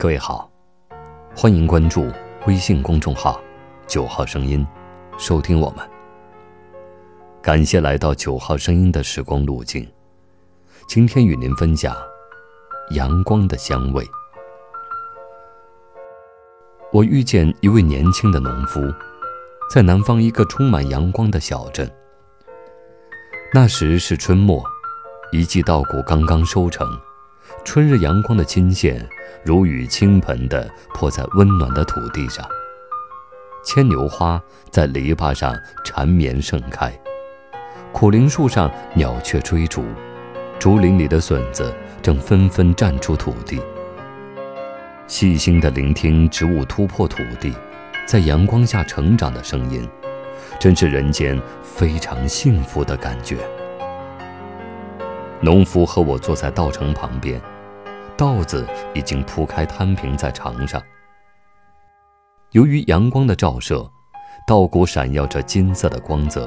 各位好，欢迎关注微信公众号“九号声音”，收听我们。感谢来到九号声音的时光路径。今天与您分享阳光的香味。我遇见一位年轻的农夫，在南方一个充满阳光的小镇。那时是春末，一季稻谷刚刚收成。春日阳光的金线如雨倾盆地泼在温暖的土地上，牵牛花在篱笆上缠绵盛开，苦苓树上鸟雀追逐，竹林里的笋子正纷纷绽出土地。细心地聆听植物突破土地，在阳光下成长的声音，真是人间非常幸福的感觉。农夫和我坐在稻城旁边，稻子已经铺开摊平在场上。由于阳光的照射，稻谷闪耀着金色的光泽，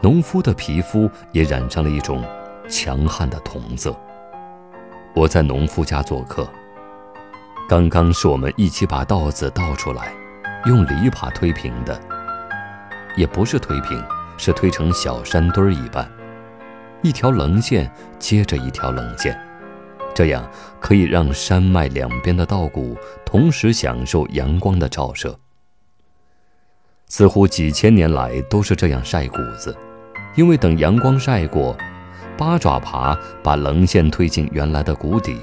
农夫的皮肤也染上了一种强悍的铜色。我在农夫家做客，刚刚是我们一起把稻子倒出来，用犁耙推平的，也不是推平，是推成小山堆儿一般。一条棱线接着一条棱线，这样可以让山脉两边的稻谷同时享受阳光的照射。似乎几千年来都是这样晒谷子，因为等阳光晒过，八爪爬把棱线推进原来的谷底，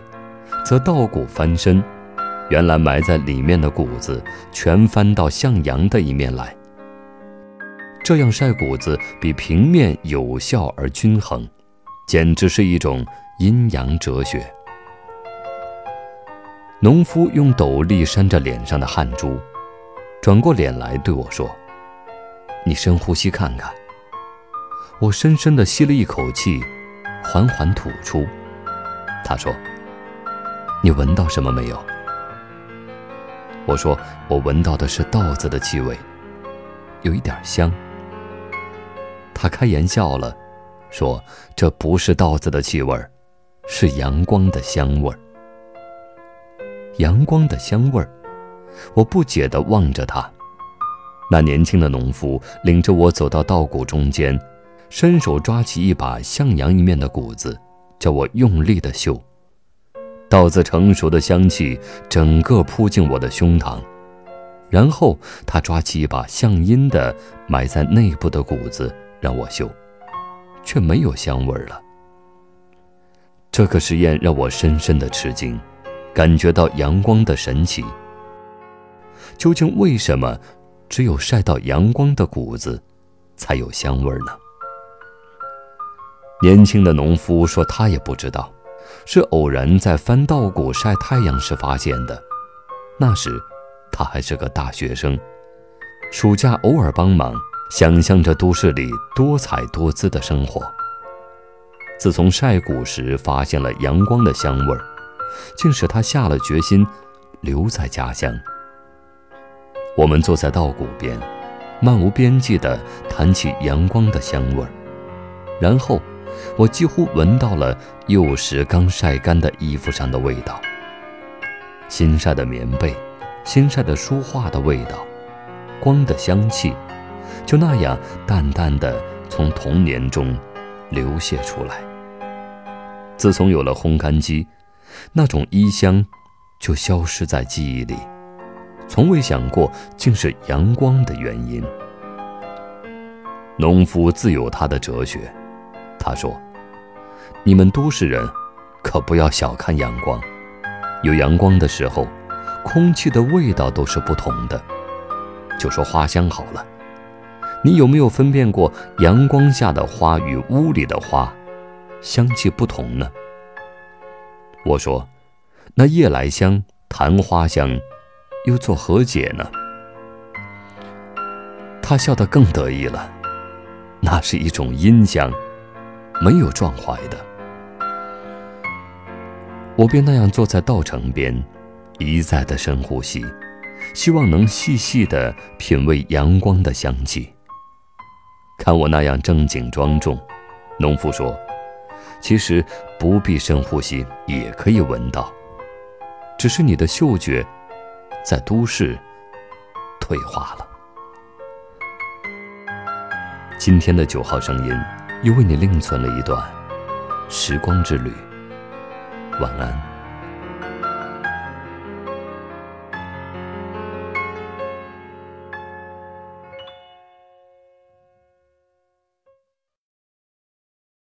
则稻谷翻身，原来埋在里面的谷子全翻到向阳的一面来。这样晒谷子比平面有效而均衡，简直是一种阴阳哲学。农夫用斗笠扇着脸上的汗珠，转过脸来对我说：“你深呼吸看看。”我深深地吸了一口气，缓缓吐出。他说：“你闻到什么没有？”我说：“我闻到的是稻子的气味，有一点香。”他开颜笑了，说：“这不是稻子的气味儿，是阳光的香味儿。阳光的香味儿。”我不解地望着他。那年轻的农夫领着我走到稻谷中间，伸手抓起一把向阳一面的谷子，叫我用力地嗅。稻子成熟的香气整个扑进我的胸膛。然后他抓起一把向阴的埋在内部的谷子。让我嗅，却没有香味了。这个实验让我深深的吃惊，感觉到阳光的神奇。究竟为什么只有晒到阳光的谷子才有香味呢？年轻的农夫说他也不知道，是偶然在翻稻谷晒太阳时发现的。那时他还是个大学生，暑假偶尔帮忙。想象着都市里多彩多姿的生活。自从晒谷时发现了阳光的香味儿，竟使他下了决心留在家乡。我们坐在稻谷边，漫无边际地谈起阳光的香味儿，然后我几乎闻到了幼时刚晒干的衣服上的味道，新晒的棉被，新晒的书画的味道，光的香气。就那样淡淡的从童年中流泻出来。自从有了烘干机，那种衣香就消失在记忆里，从未想过竟是阳光的原因。农夫自有他的哲学，他说：“你们都市人可不要小看阳光，有阳光的时候，空气的味道都是不同的。就说花香好了。”你有没有分辨过阳光下的花与屋里的花，香气不同呢？我说，那夜来香、昙花香，又作何解呢？他笑得更得意了，那是一种阴香，没有壮怀的。我便那样坐在稻城边，一再的深呼吸，希望能细细的品味阳光的香气。看我那样正经庄重，农夫说：“其实不必深呼吸，也可以闻到。只是你的嗅觉在都市退化了。今天的九号声音又为你另存了一段时光之旅。晚安。